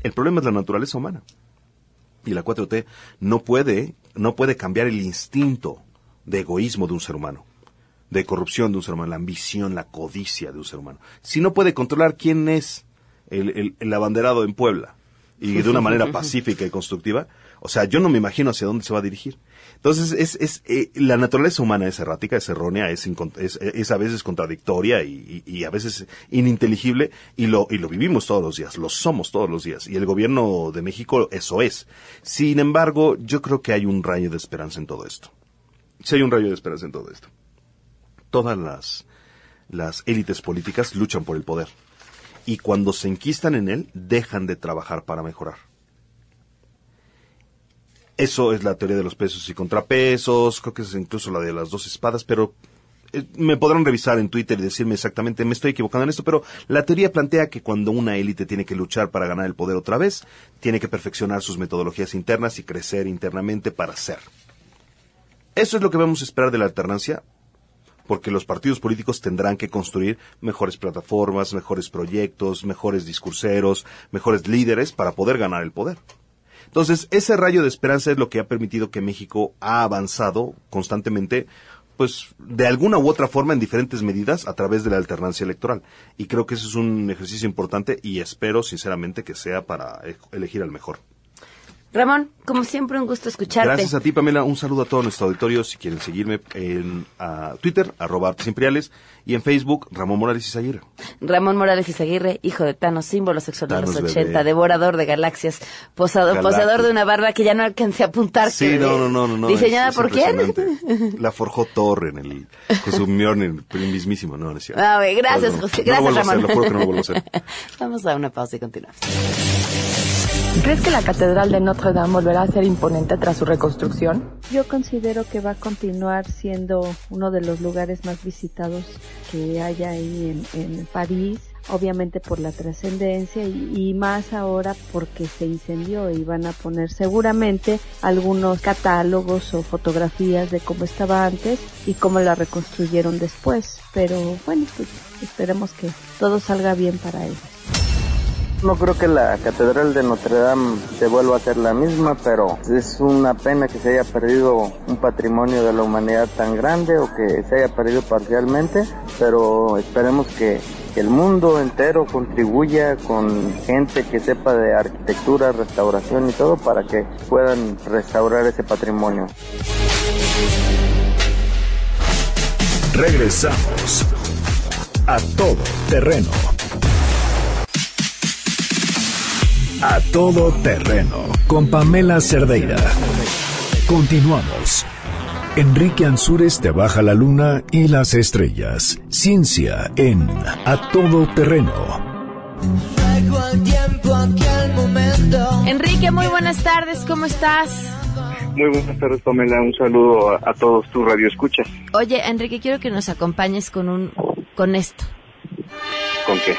El problema es la naturaleza humana. Y la 4T no puede, no puede cambiar el instinto de egoísmo de un ser humano, de corrupción de un ser humano, la ambición, la codicia de un ser humano. Si no puede controlar quién es el, el abanderado en Puebla y de una manera pacífica y constructiva, o sea, yo no me imagino hacia dónde se va a dirigir. Entonces, es, es eh, la naturaleza humana es errática, es errónea, es, es, a veces contradictoria y, a veces ininteligible y lo, y lo vivimos todos los días, lo somos todos los días. Y el gobierno de México eso es. Sin embargo, yo creo que hay un rayo de esperanza en todo esto. Sí hay un rayo de esperanza en todo esto. Todas las, las élites políticas luchan por el poder. Y cuando se enquistan en él, dejan de trabajar para mejorar. Eso es la teoría de los pesos y contrapesos, creo que es incluso la de las dos espadas, pero eh, me podrán revisar en Twitter y decirme exactamente, me estoy equivocando en esto, pero la teoría plantea que cuando una élite tiene que luchar para ganar el poder otra vez, tiene que perfeccionar sus metodologías internas y crecer internamente para ser. Eso es lo que vamos a esperar de la alternancia, porque los partidos políticos tendrán que construir mejores plataformas, mejores proyectos, mejores discurseros, mejores líderes para poder ganar el poder. Entonces, ese rayo de esperanza es lo que ha permitido que México ha avanzado constantemente, pues de alguna u otra forma en diferentes medidas a través de la alternancia electoral. Y creo que eso es un ejercicio importante y espero sinceramente que sea para elegir al mejor. Ramón, como siempre, un gusto escucharte. Gracias a ti, Pamela. Un saludo a todo nuestro auditorio. Si quieren seguirme en Twitter, arroba Artes Imperiales, y en Facebook, Ramón Morales Izaguirre. Ramón Morales Izaguirre, hijo de Thanos, símbolo sexual de los 80, devorador de galaxias, posador, de una barba que ya no alcancé a apuntar. Sí, no, no, no, no. ¿Diseñada por quién? La forjó Thor en el, con su Mjolnir, el mismísimo, no, no es cierto. Ah, gracias, José. Gracias, Ramón. lo juro que no vuelvo a hacer. Vamos a una pausa y continuamos. ¿Crees que la Catedral de Notre Dame volverá a ser imponente tras su reconstrucción? Yo considero que va a continuar siendo uno de los lugares más visitados que haya ahí en, París obviamente por la trascendencia y, más ahora porque se incendió y van a poner seguramente algunos catálogos o fotografías de cómo estaba antes y cómo la reconstruyeron después. Pero bueno, pues esperemos que todo salga bien para ellos. No creo que la Catedral de Notre Dame se vuelva a ser la misma, pero es una pena que se haya perdido un patrimonio de la humanidad tan grande o que se haya perdido parcialmente, pero esperemos que el mundo entero contribuya con gente que sepa de arquitectura, restauración y todo para que puedan restaurar ese patrimonio. Regresamos a todo terreno. A todo terreno con Pamela Cerdeira. Continuamos. Enrique Ansures te baja la luna y las estrellas. Ciencia en A todo terreno. Enrique, muy buenas tardes, ¿cómo estás? Muy buenas tardes, Pamela. Un saludo a, a todos tu radio escuchas. Oye, Enrique, quiero que nos acompañes con un con esto. ¿Con qué?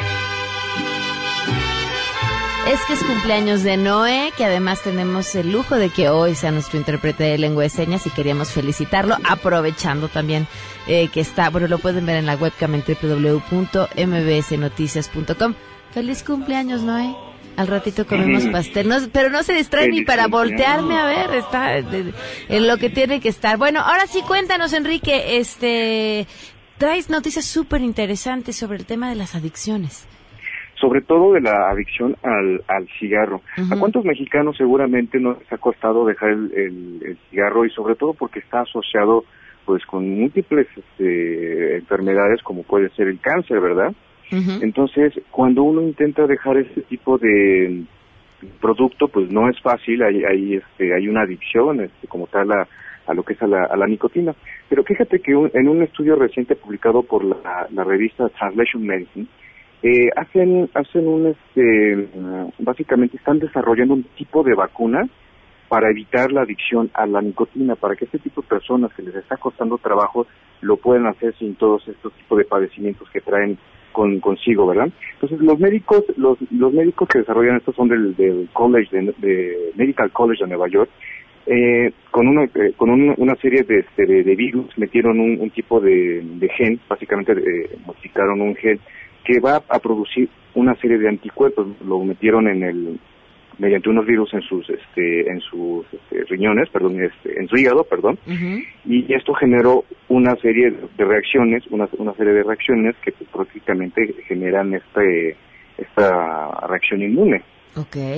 Es que es cumpleaños de Noé, que además tenemos el lujo de que hoy sea nuestro intérprete de lengua de señas y queríamos felicitarlo, aprovechando también eh, que está, bueno, lo pueden ver en la webcam en www.mbsnoticias.com. Feliz cumpleaños, Noé. Al ratito comemos pastel, pero no se distrae ni para voltearme a ver, está en lo que tiene que estar. Bueno, ahora sí cuéntanos, Enrique, este, traes noticias súper interesantes sobre el tema de las adicciones sobre todo de la adicción al, al cigarro. ¿A cuántos mexicanos seguramente no les ha costado dejar el, cigarro y sobre todo porque está asociado pues con múltiples este, enfermedades como puede ser el cáncer, ¿verdad? Entonces, cuando uno intenta dejar este tipo de producto, pues no es fácil, hay, hay, este, hay una adicción este, como tal a, a lo que es a la, a la nicotina. Pero fíjate que en un estudio reciente publicado por la, la revista Translation Medicine, eh, hacen, hacen un, este, básicamente están desarrollando un tipo de vacuna para evitar la adicción a la nicotina, para que este tipo de personas que les está costando trabajo lo puedan hacer sin todos estos tipos de padecimientos que traen con, consigo, ¿verdad? Entonces los médicos, los, los médicos que desarrollan esto son del, del College de, Medical College de Nueva York, eh, con una eh, con una serie de, este, de, virus metieron un, tipo de, de, gen, básicamente eh, modificaron un gen que va a producir una serie de anticuerpos. Lo metieron en el mediante unos virus en sus este en sus este, riñones, perdón, este, en su hígado, perdón, y esto generó una serie de reacciones, una, una serie de reacciones que pues, prácticamente generan este esta reacción inmune,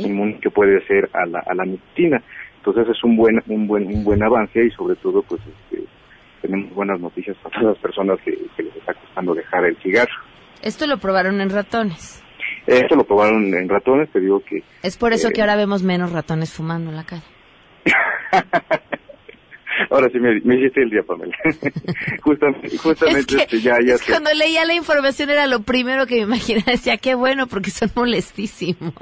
inmune que puede ser a la, a la nicotina. Entonces es un buen un buen un buen avance y sobre todo pues este, tenemos buenas noticias para todas las personas que, que les está costando dejar el cigarro. Esto lo probaron en ratones. Esto lo probaron en ratones, te digo que... Es por eso que eh, ahora vemos menos ratones fumando en la calle. ahora sí me, hiciste el día, Pamela. justamente, justamente este, ya, ya... cuando leía la información era lo primero que me imaginé. Decía, qué bueno, porque son molestísimos.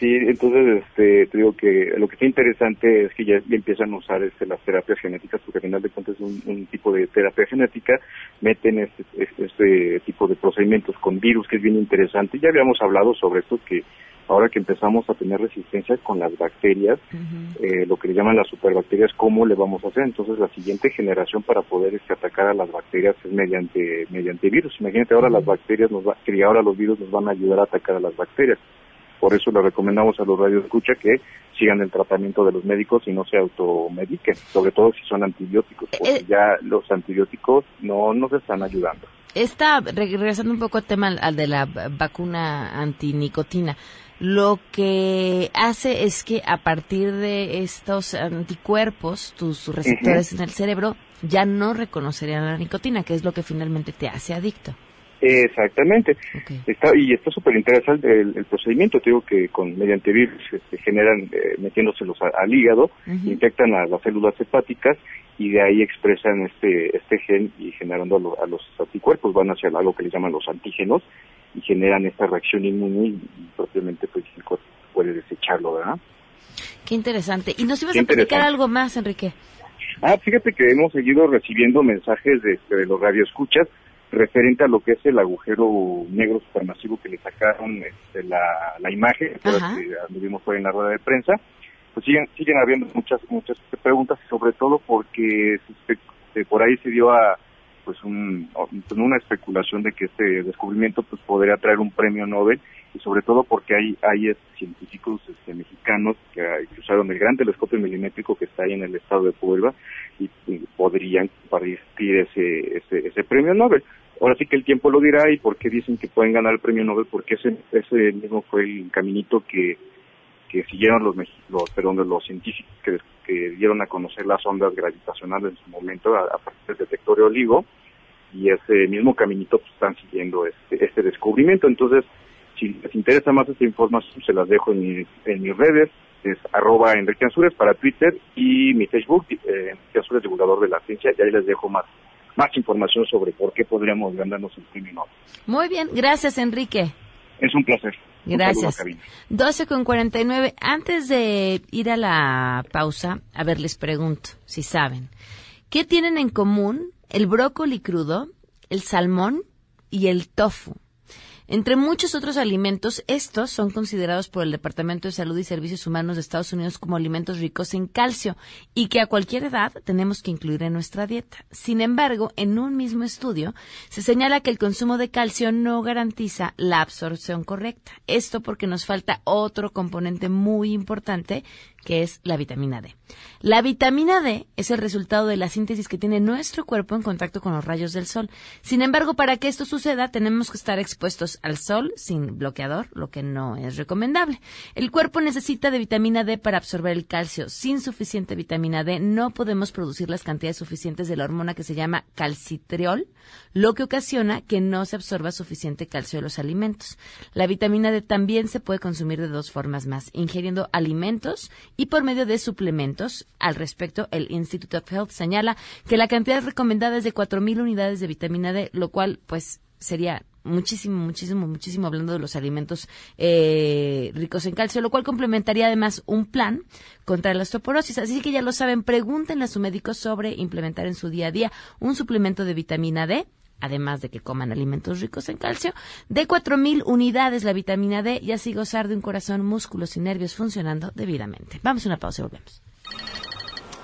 Sí, entonces este, te digo que lo que está interesante es que ya, empiezan a usar este, las terapias genéticas, porque al final de cuentas es un, tipo de terapia genética, meten este, este, tipo de procedimientos con virus, que es bien interesante. Ya habíamos hablado sobre esto, que ahora que empezamos a tener resistencia con las bacterias, eh, lo que le llaman las superbacterias, ¿cómo le vamos a hacer? Entonces la siguiente generación para poder este, atacar a las bacterias es mediante, mediante virus. Imagínate ahora las bacterias, nos va, que ahora los virus nos van a ayudar a atacar a las bacterias. Por eso le recomendamos a los radioescucha que sigan el tratamiento de los médicos y no se automediquen, sobre todo si son antibióticos, porque eh, ya los antibióticos no nos están ayudando. Está regresando un poco al tema al de la vacuna antinicotina. lo que hace es que a partir de estos anticuerpos, tus receptores en el cerebro ya no reconocerían la nicotina, que es lo que finalmente te hace adicto. Exactamente. Está, y está súper interesante el, procedimiento. Te digo que con mediante virus este, generan, eh, metiéndoselos al hígado, infectan a las células hepáticas y de ahí expresan este este gen y generando a, los anticuerpos, van hacia algo que le llaman los antígenos y generan esta reacción inmune y, propiamente pues el cuerpo puede desecharlo, ¿verdad? Qué interesante. ¿Y nos ibas a platicar algo más, Enrique? Ah, fíjate que hemos seguido recibiendo mensajes de, de los radioescuchas referente a lo que es el agujero negro supermasivo que le sacaron este, la, la imagen, que vimos hoy en la rueda de prensa, pues siguen, siguen habiendo muchas, muchas preguntas, sobre todo porque por ahí se dio a pues un, una especulación de que este descubrimiento pues podría traer un premio Nobel y sobre todo porque hay hay este, científicos este, mexicanos que, usaron el gran telescopio milimétrico que está ahí en el estado de Puebla y, podrían compartir ese, ese ese premio Nobel ahora sí que el tiempo lo dirá y por qué dicen que pueden ganar el premio Nobel, porque ese, ese mismo fue el caminito que, que siguieron los, los, perdón, los científicos que, que, dieron a conocer las ondas gravitacionales en su momento a, partir del detector de olivo y ese mismo caminito pues, están siguiendo este, este descubrimiento. Entonces, si les interesa más esta información, se las dejo en, en mis redes, es arroba Enrique Ansures para Twitter y mi Facebook, eh, Enrique Ansures, divulgador de la ciencia, y ahí les dejo más más información sobre por qué podríamos ganarnos el premio Nobel. Muy bien, gracias Enrique. Es un placer. Gracias. 12 con 49. Antes de ir a la pausa, a ver, les pregunto si saben. ¿Qué tienen en común el brócoli crudo, el salmón y el tofu? Entre muchos otros alimentos, estos son considerados por el Departamento de Salud y Servicios Humanos de Estados Unidos como alimentos ricos en calcio y que a cualquier edad tenemos que incluir en nuestra dieta. Sin embargo, en un mismo estudio se señala que el consumo de calcio no garantiza la absorción correcta. Esto porque nos falta otro componente muy importante que es la vitamina D. La vitamina D es el resultado de la síntesis que tiene nuestro cuerpo en contacto con los rayos del sol. Sin embargo, para que esto suceda, tenemos que estar expuestos al sol sin bloqueador, lo que no es recomendable. El cuerpo necesita de vitamina D para absorber el calcio. Sin suficiente vitamina D, no podemos producir las cantidades suficientes de la hormona que se llama calcitriol, lo que ocasiona que no se absorba suficiente calcio de los alimentos. La vitamina D también se puede consumir de dos formas más, ingiriendo alimentos y por medio de suplementos. Al respecto, el Institute of Health señala que la cantidad recomendada es de 4.000 unidades de vitamina D, lo cual pues sería muchísimo, muchísimo, muchísimo hablando de los alimentos eh, ricos en calcio, lo cual complementaría además un plan contra la osteoporosis. Así que ya lo saben, pregúntenle a su médico sobre implementar en su día a día un suplemento de vitamina D además de que coman alimentos ricos en calcio, de 4.000 unidades la vitamina D y así gozar de un corazón, músculos y nervios funcionando debidamente. Vamos a una pausa y volvemos.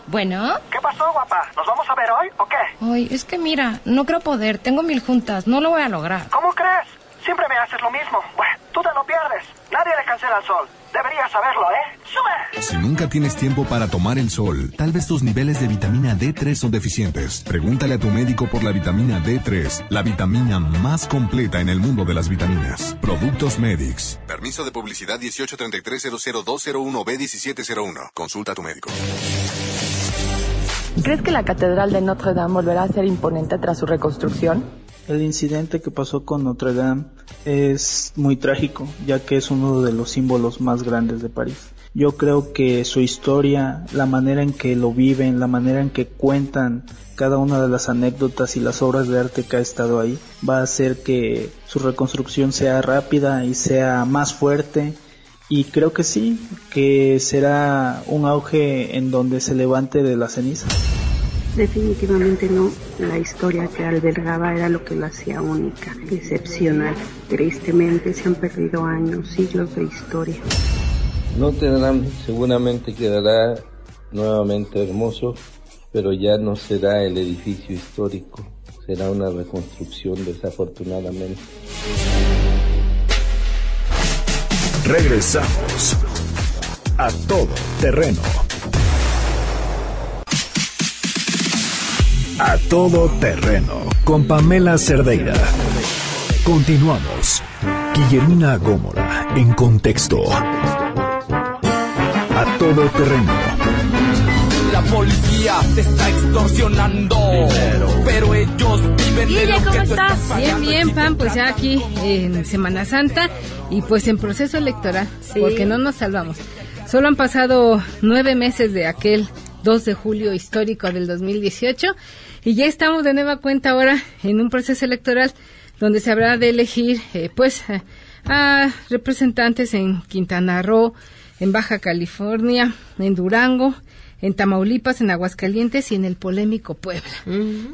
Bueno. ¿Qué pasó, guapa? ¿Nos vamos a ver hoy o qué? Ay, es que mira, no creo poder. Tengo mil juntas. No lo voy a lograr. ¿Cómo crees? Siempre me haces lo mismo. Bueno, tú te lo pierdes. Nadie le cancela al sol. Deberías saberlo, ¿eh? ¡Sube! Si nunca tienes tiempo para tomar el sol, tal vez tus niveles de vitamina D3 son deficientes. Pregúntale a tu médico por la vitamina D3, la vitamina más completa en el mundo de las vitaminas. Productos Medix. Permiso de publicidad 1833-00201B1701. Consulta a tu médico. ¿Crees que la Catedral de Notre Dame volverá a ser imponente tras su reconstrucción? El incidente que pasó con Notre Dame es muy trágico, ya que es uno de los símbolos más grandes de París. Yo creo que su historia, la manera en que lo viven, la manera en que cuentan cada una de las anécdotas y las obras de arte que ha estado ahí, va a hacer que su reconstrucción sea rápida y sea más fuerte. Y creo que sí, que será un auge en donde se levante de la ceniza. Definitivamente no. La historia que albergaba era lo que la hacía única, excepcional. Tristemente se han perdido años, siglos de historia. Notre Dame seguramente quedará nuevamente hermoso, pero ya no será el edificio histórico, será una reconstrucción desafortunadamente. Regresamos a todo terreno. A todo terreno con Pamela Cerdeira. Continuamos. Guillermina Gómora, en contexto. A todo terreno. La policía te está extorsionando, pero ellos viven de lo ¿cómo que tú estás? estás Bien, bien, Pam, pues ya aquí en Semana Santa y pues en proceso electoral, porque no nos salvamos. Solo han pasado nueve meses de aquel 2 de julio histórico del 2018 y ya estamos de nueva cuenta ahora en un proceso electoral donde se habrá de elegir eh, pues a representantes en Quintana Roo, en Baja California, en Durango, en Tamaulipas, en Aguascalientes y en el polémico Puebla,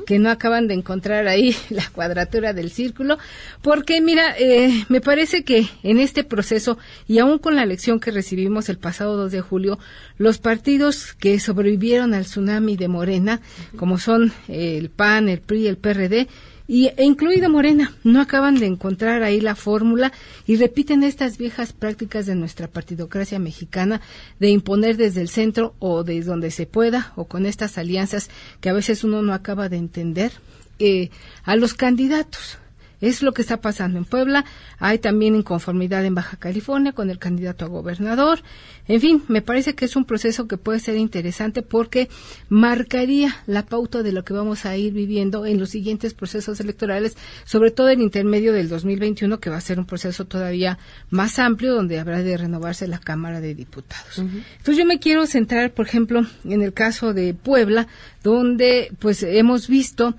que no acaban de encontrar ahí la cuadratura del círculo, porque mira, eh, me parece que en este proceso y aún con la elección que recibimos el pasado 2 de julio, los partidos que sobrevivieron al tsunami de Morena, como son eh, el PAN, el PRI, el PRD, y, e incluido Morena, no acaban de encontrar ahí la fórmula y repiten estas viejas prácticas de nuestra partidocracia mexicana de imponer desde el centro o desde donde se pueda o con estas alianzas que a veces uno no acaba de entender eh, a los candidatos. Es lo que está pasando en Puebla. Hay también inconformidad en Baja California con el candidato a gobernador. En fin, me parece que es un proceso que puede ser interesante porque marcaría la pauta de lo que vamos a ir viviendo en los siguientes procesos electorales, sobre todo el intermedio del 2021, que va a ser un proceso todavía más amplio, donde habrá de renovarse la Cámara de Diputados. Entonces yo me quiero centrar, por ejemplo, en el caso de Puebla, donde pues hemos visto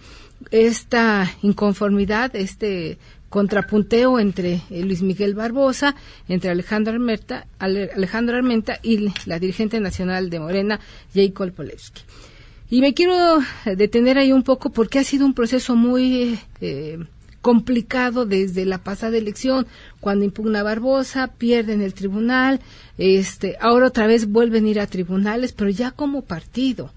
esta inconformidad, este contrapunteo entre eh, Luis Miguel Barbosa, entre Alejandro Armenta, Ale- Alejandro Armenta y la dirigente nacional de Morena, Jacob Polewski. Y me quiero eh, detener ahí un poco porque ha sido un proceso muy eh, complicado desde la pasada elección, cuando impugna Barbosa, pierde en el tribunal, este, ahora otra vez vuelven a ir a tribunales, pero ya como partido.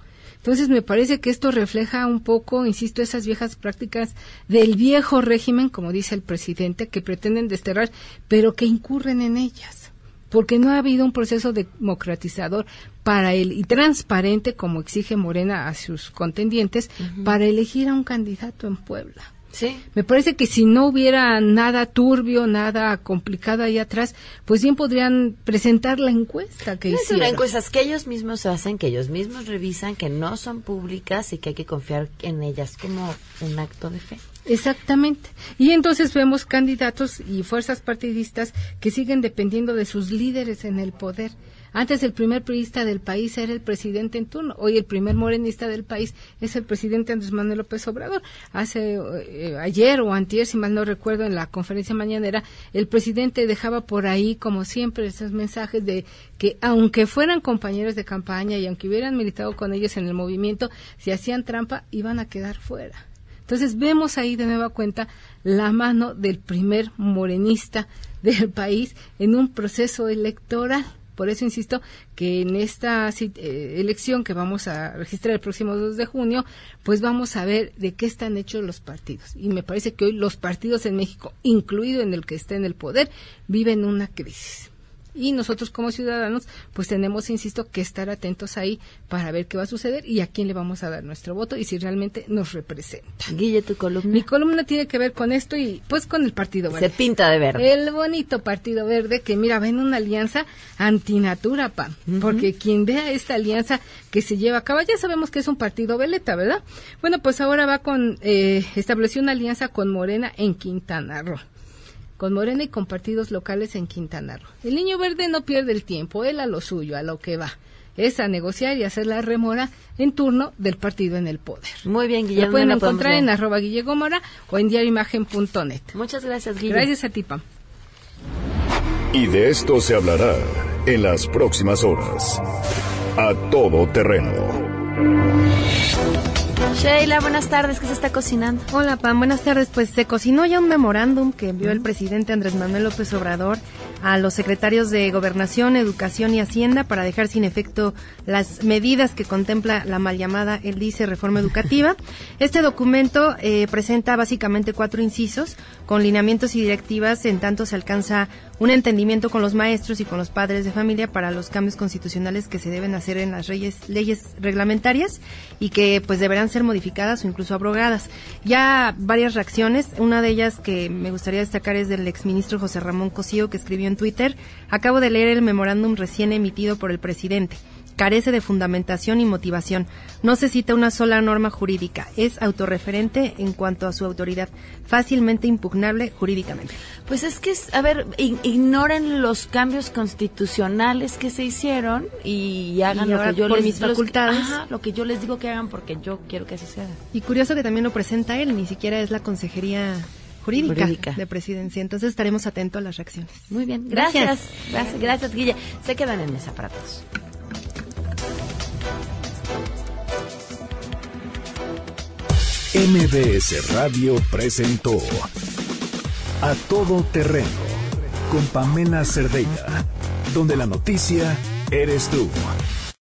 Entonces me parece que esto refleja un poco, insisto, esas viejas prácticas del viejo régimen, como dice el presidente, que pretenden desterrar, pero que incurren en ellas. Porque no ha habido un proceso democratizador para él y transparente, como exige Morena a sus contendientes, para elegir a un candidato en Puebla. Sí. Me parece que si no hubiera nada turbio, nada complicado ahí atrás, pues bien podrían presentar la encuesta que Es una hicieron. encuestas que ellos mismos hacen, que ellos mismos revisan, que no son públicas y que hay que confiar en ellas como un acto de fe. Exactamente. Y entonces vemos candidatos y fuerzas partidistas que siguen dependiendo de sus líderes en el poder. Antes el primer priista del país era el presidente en turno. Hoy el primer morenista del país es el presidente Andrés Manuel López Obrador. Hace eh, ayer o antier, si mal no recuerdo, en la conferencia mañanera, el presidente dejaba por ahí, como siempre, esos mensajes de que aunque fueran compañeros de campaña y aunque hubieran militado con ellos en el movimiento, si hacían trampa, iban a quedar fuera. Entonces vemos ahí de nueva cuenta la mano del primer morenista del país en un proceso electoral. Por eso insisto que en esta eh, elección que vamos a registrar el próximo 2 de junio, pues vamos a ver de qué están hechos los partidos. Y me parece que hoy los partidos en México, incluido en el que está en el poder, viven una crisis. Y nosotros como ciudadanos, pues tenemos, insisto, que estar atentos ahí para ver qué va a suceder y a quién le vamos a dar nuestro voto y si realmente nos representa. Guille, tu columna. Mi columna tiene que ver con esto y pues con el Partido Verde. Se pinta de verde. El bonito Partido Verde que, mira, ven una alianza antinatura, pa, porque quien vea esta alianza que se lleva a cabo, ya sabemos que es un partido veleta, ¿verdad? Bueno, pues ahora va con, eh, estableció una alianza con Morena en Quintana Roo con Morena y con partidos locales en Quintana Roo. El niño verde no pierde el tiempo, él a lo suyo, a lo que va. Es a negociar y hacer la remora en turno del partido en el poder. Muy bien, Guille. Lo pueden ¿dónde la podemos encontrar en arroba Guille Gómora o en diarioimagen.net. Muchas gracias, Guille. Gracias a ti, Pam. Y de esto se hablará en las próximas horas. A todo terreno. Sheila, buenas tardes. ¿Qué se está cocinando? Hola, Pam. Buenas tardes. Pues se cocinó ya un memorándum que envió el presidente Andrés Manuel López Obrador a los secretarios de Gobernación, Educación y Hacienda para dejar sin efecto las medidas que contempla la mal llamada, él dice, reforma educativa. Este documento eh, presenta básicamente cuatro incisos con lineamientos y directivas en tanto se alcanza un entendimiento con los maestros y con los padres de familia para los cambios constitucionales que se deben hacer en las leyes, leyes reglamentarias y que pues deberán ser modificadas o incluso abrogadas. Ya varias reacciones, una de ellas que me gustaría destacar es del exministro José Ramón Cosío que escribió en Twitter, acabo de leer el memorándum recién emitido por el presidente carece de fundamentación y motivación. No se cita una sola norma jurídica. Es autorreferente en cuanto a su autoridad, fácilmente impugnable jurídicamente. Pues es que, a ver, ignoren los cambios constitucionales que se hicieron y hagan lo que yo les mis facultades. lo que yo les digo que hagan porque yo quiero que así sea. Y curioso que también lo presenta él, ni siquiera es la consejería jurídica, de presidencia. Entonces estaremos atentos a las reacciones. Muy bien, gracias. Gracias, gracias, Guilla. Se quedan en mesa para todos. MBS Radio presentó A Todo Terreno con Pamela Cerdeira, donde la noticia eres tú.